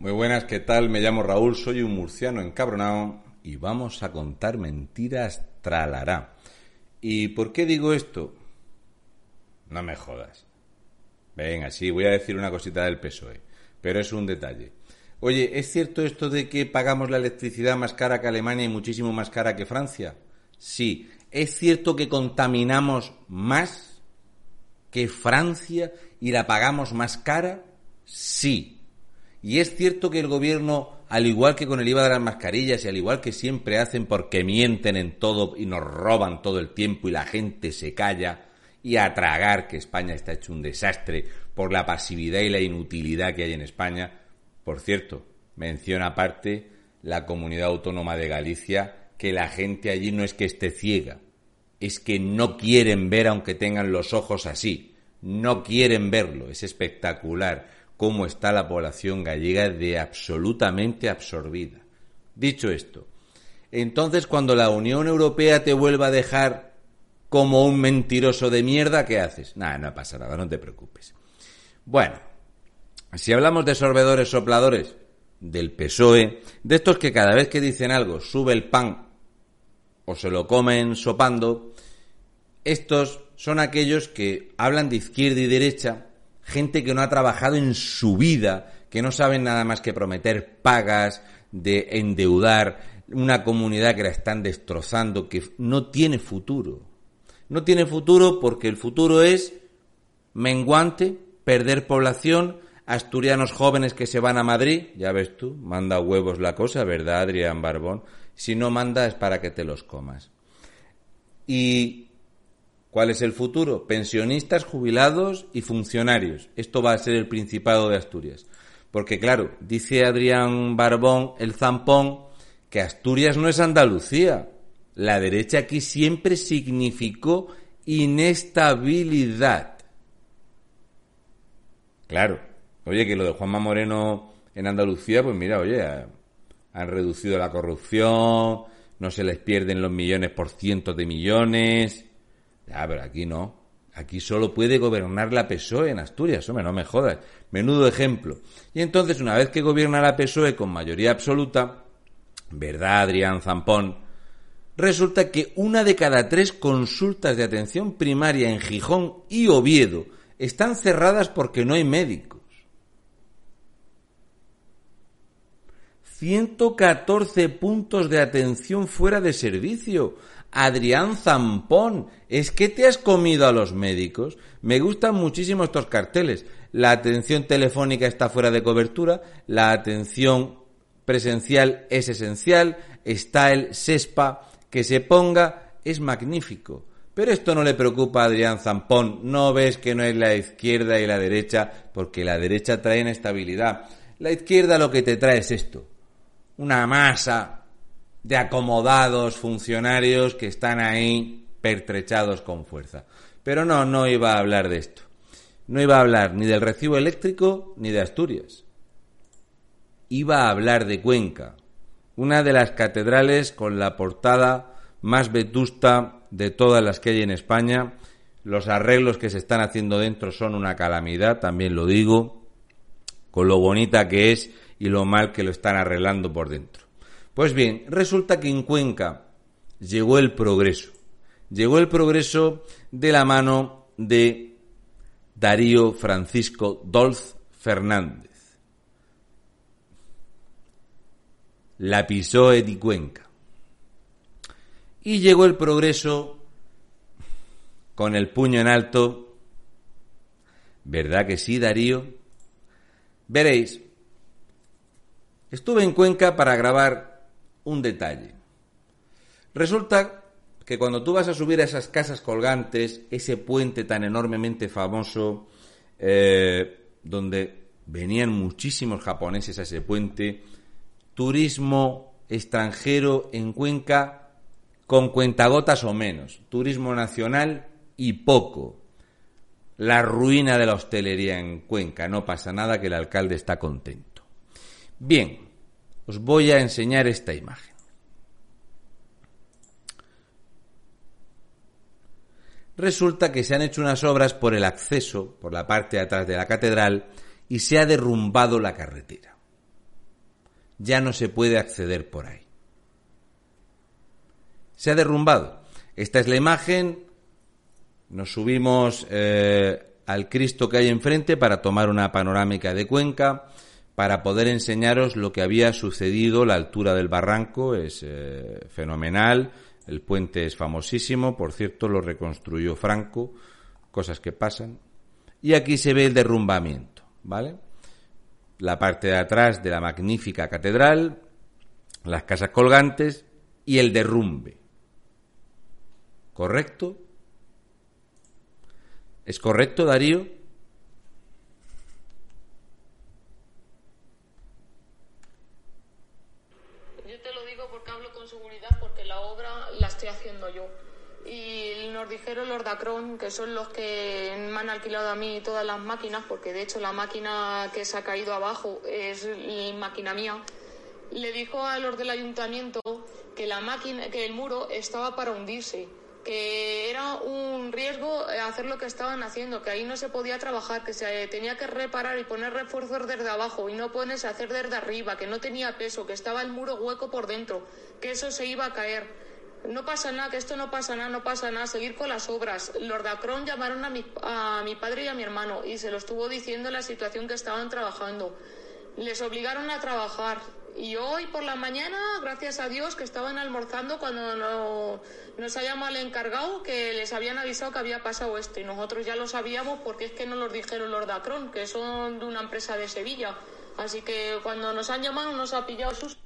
Muy buenas, ¿qué tal? Me llamo Raúl, soy un murciano encabronado y vamos a contar mentiras tralará. ¿Y por qué digo esto? No me jodas. Venga, sí, voy a decir una cosita del PSOE, pero es un detalle. Oye, ¿es cierto esto de que pagamos la electricidad más cara que Alemania y muchísimo más cara que Francia? Sí. ¿Es cierto que contaminamos más que Francia y la pagamos más cara? Sí. Y es cierto que el gobierno, al igual que con el IVA de las mascarillas y al igual que siempre hacen porque mienten en todo y nos roban todo el tiempo y la gente se calla y a tragar que España está hecho un desastre por la pasividad y la inutilidad que hay en España. Por cierto, menciona aparte la comunidad autónoma de Galicia que la gente allí no es que esté ciega, es que no quieren ver aunque tengan los ojos así, no quieren verlo, es espectacular cómo está la población gallega de absolutamente absorbida. Dicho esto, entonces cuando la Unión Europea te vuelva a dejar como un mentiroso de mierda, ¿qué haces? Nada, no pasa nada, no te preocupes. Bueno, si hablamos de sorbedores sopladores del PSOE, de estos que cada vez que dicen algo sube el pan o se lo comen sopando, estos son aquellos que hablan de izquierda y derecha gente que no ha trabajado en su vida, que no saben nada más que prometer pagas, de endeudar, una comunidad que la están destrozando, que no tiene futuro. No tiene futuro porque el futuro es menguante, perder población, asturianos jóvenes que se van a Madrid, ya ves tú, manda huevos la cosa, ¿verdad, Adrián Barbón? Si no manda es para que te los comas. Y ¿Cuál es el futuro? Pensionistas, jubilados y funcionarios. Esto va a ser el Principado de Asturias. Porque claro, dice Adrián Barbón, el zampón, que Asturias no es Andalucía. La derecha aquí siempre significó inestabilidad. Claro. Oye, que lo de Juanma Moreno en Andalucía, pues mira, oye, han reducido la corrupción, no se les pierden los millones por cientos de millones. Ya, pero aquí no. Aquí solo puede gobernar la PSOE en Asturias, hombre, no me jodas. Menudo ejemplo. Y entonces, una vez que gobierna la PSOE con mayoría absoluta, ¿verdad, Adrián Zampón? Resulta que una de cada tres consultas de atención primaria en Gijón y Oviedo están cerradas porque no hay médicos. 114 puntos de atención fuera de servicio. Adrián Zampón, ¿es que te has comido a los médicos? Me gustan muchísimo estos carteles. La atención telefónica está fuera de cobertura, la atención presencial es esencial, está el SESPA, que se ponga, es magnífico. Pero esto no le preocupa a Adrián Zampón. No ves que no es la izquierda y la derecha, porque la derecha trae inestabilidad. La izquierda lo que te trae es esto. Una masa de acomodados funcionarios que están ahí pertrechados con fuerza. Pero no, no iba a hablar de esto. No iba a hablar ni del recibo eléctrico ni de Asturias. Iba a hablar de Cuenca, una de las catedrales con la portada más vetusta de todas las que hay en España. Los arreglos que se están haciendo dentro son una calamidad, también lo digo, con lo bonita que es y lo mal que lo están arreglando por dentro. Pues bien, resulta que en Cuenca llegó el progreso. Llegó el progreso de la mano de Darío Francisco Dolz Fernández. La pisó Edi Cuenca. Y llegó el progreso con el puño en alto. ¿Verdad que sí, Darío? Veréis, estuve en Cuenca para grabar un detalle. Resulta que cuando tú vas a subir a esas casas colgantes, ese puente tan enormemente famoso, eh, donde venían muchísimos japoneses a ese puente, turismo extranjero en Cuenca con cuentagotas o menos, turismo nacional y poco. La ruina de la hostelería en Cuenca, no pasa nada que el alcalde está contento. Bien, os voy a enseñar esta imagen. Resulta que se han hecho unas obras por el acceso, por la parte de atrás de la catedral, y se ha derrumbado la carretera. Ya no se puede acceder por ahí. Se ha derrumbado. Esta es la imagen. Nos subimos eh, al Cristo que hay enfrente para tomar una panorámica de Cuenca, para poder enseñaros lo que había sucedido. La altura del barranco es eh, fenomenal el puente es famosísimo, por cierto, lo reconstruyó Franco, cosas que pasan. Y aquí se ve el derrumbamiento, ¿vale? La parte de atrás de la magnífica catedral, las casas colgantes y el derrumbe. ¿Correcto? ¿Es correcto, Darío? dijeron los Dacron, que son los que me han alquilado a mí todas las máquinas, porque de hecho la máquina que se ha caído abajo es la máquina mía, le dijo a los del ayuntamiento que la máquina, que el muro estaba para hundirse, que era un riesgo hacer lo que estaban haciendo, que ahí no se podía trabajar, que se tenía que reparar y poner refuerzos desde abajo y no ponerse a hacer desde arriba, que no tenía peso, que estaba el muro hueco por dentro, que eso se iba a caer no pasa nada, que esto no pasa nada, no pasa nada, seguir con las obras. Los Dacron llamaron a mi, a mi padre y a mi hermano y se lo estuvo diciendo la situación que estaban trabajando. Les obligaron a trabajar. Y hoy por la mañana, gracias a Dios, que estaban almorzando cuando no, nos ha llamado el encargado que les habían avisado que había pasado esto. Y nosotros ya lo sabíamos porque es que no nos dijeron los Dacron, que son de una empresa de Sevilla. Así que cuando nos han llamado nos ha pillado sus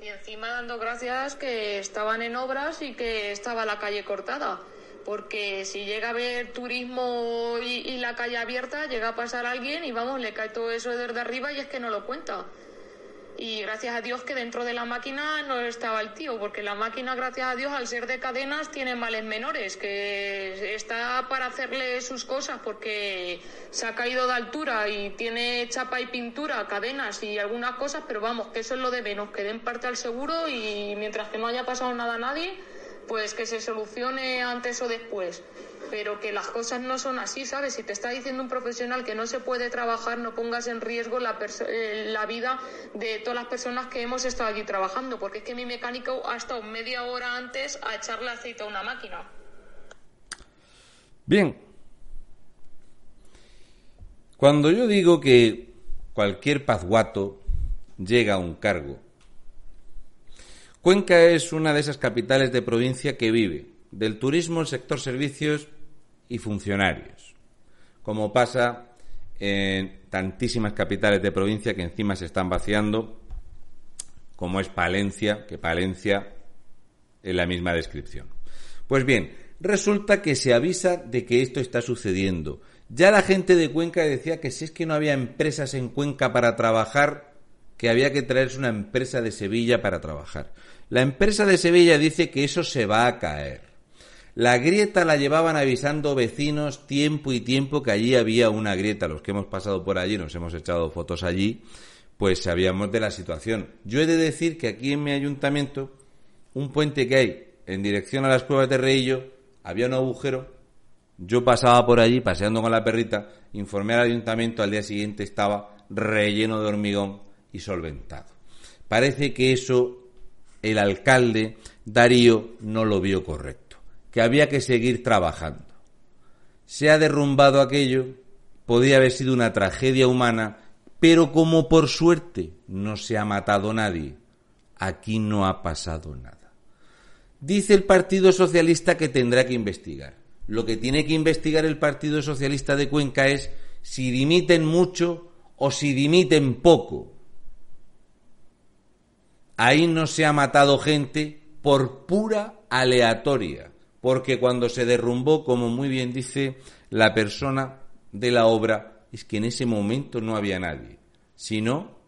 y encima dando gracias que estaban en obras y que estaba la calle cortada. Porque si llega a haber turismo y, la calle abierta, llega a pasar alguien y vamos, le cae todo eso desde arriba y es que no lo cuenta. Y gracias a Dios que dentro de la máquina no estaba el tío, porque la máquina, gracias a Dios, al ser de cadenas, tiene males menores, que está para hacerle sus cosas porque se ha caído de altura y tiene chapa y pintura, cadenas y algunas cosas, pero vamos, que eso es lo de menos, que den parte al seguro y mientras que no haya pasado nada a nadie, pues que se solucione antes o después pero que las cosas no son así, ¿sabes? Si te está diciendo un profesional que no se puede trabajar, no pongas en riesgo la, eh, la vida de todas las personas que hemos estado aquí trabajando, porque es que mi mecánico ha estado media hora antes a echarle aceite a una máquina. Bien. Cuando yo digo que cualquier pazguato llega a un cargo, Cuenca es una de esas capitales de provincia que vive del turismo, el sector servicios y funcionarios, como pasa en tantísimas capitales de provincia que encima se están vaciando, como es Palencia, que Palencia es la misma descripción. Pues bien, resulta que se avisa de que esto está sucediendo. Ya la gente de Cuenca decía que si es que no había empresas en Cuenca para trabajar, que había que traerse una empresa de Sevilla para trabajar. La empresa de Sevilla dice que eso se va a caer. La grieta la llevaban avisando vecinos tiempo y tiempo que allí había una grieta. Los que hemos pasado por allí, nos hemos echado fotos allí, pues sabíamos de la situación. Yo he de decir que aquí en mi ayuntamiento, un puente que hay en dirección a las cuevas de Reillo, había un agujero. Yo pasaba por allí paseando con la perrita, informé al ayuntamiento, al día siguiente estaba relleno de hormigón y solventado. Parece que eso el alcalde Darío no lo vio correcto que había que seguir trabajando. Se ha derrumbado aquello, podía haber sido una tragedia humana, pero como por suerte no se ha matado nadie, aquí no ha pasado nada. Dice el Partido Socialista que tendrá que investigar. Lo que tiene que investigar el Partido Socialista de Cuenca es si dimiten mucho o si dimiten poco. Ahí no se ha matado gente por pura aleatoria porque cuando se derrumbó, como muy bien dice la persona de la obra, es que en ese momento no había nadie. Si no,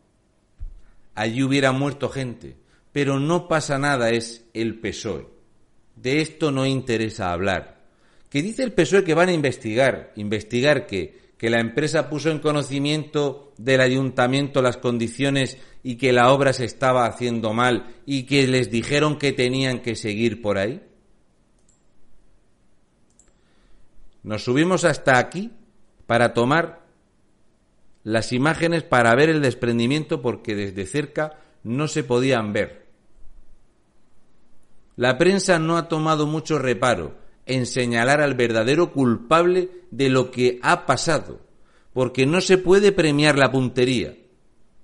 allí hubiera muerto gente. Pero no pasa nada, es el PSOE. De esto no interesa hablar. ¿Qué dice el PSOE que van a investigar? ¿Investigar qué? Que la empresa puso en conocimiento del ayuntamiento las condiciones y que la obra se estaba haciendo mal y que les dijeron que tenían que seguir por ahí? Nos subimos hasta aquí para tomar las imágenes para ver el desprendimiento porque desde cerca no se podían ver. La prensa no ha tomado mucho reparo en señalar al verdadero culpable de lo que ha pasado, porque no se puede premiar la puntería.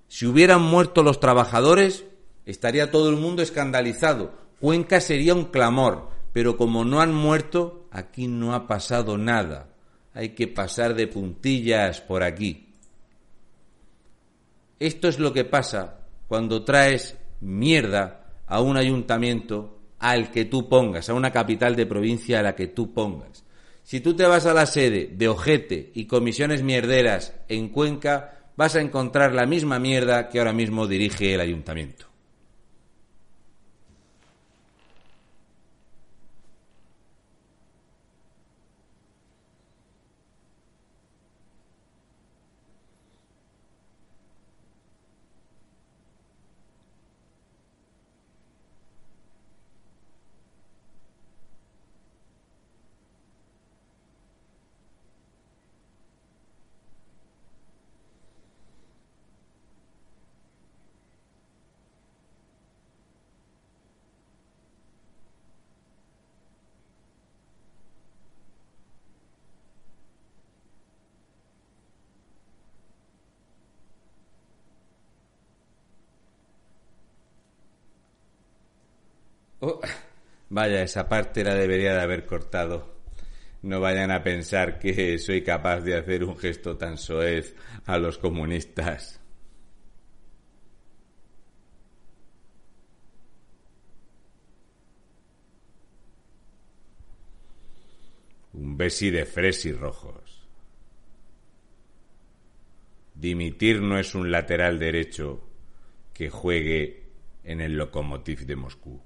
Si hubieran muerto los trabajadores, estaría todo el mundo escandalizado. Cuenca sería un clamor, pero como no han muerto, aquí no ha pasado nada. Hay que pasar de puntillas por aquí. Esto es lo que pasa cuando traes mierda a un ayuntamiento al que tú pongas, a una capital de provincia a la que tú pongas. Si tú te vas a la sede de Ojete y comisiones mierderas en Cuenca, vas a encontrar la misma mierda que ahora mismo dirige el ayuntamiento. Oh, vaya, esa parte la debería de haber cortado. No vayan a pensar que soy capaz de hacer un gesto tan soez a los comunistas. Un besi de fresi rojos. Dimitir no es un lateral derecho que juegue en el Lokomotiv de Moscú.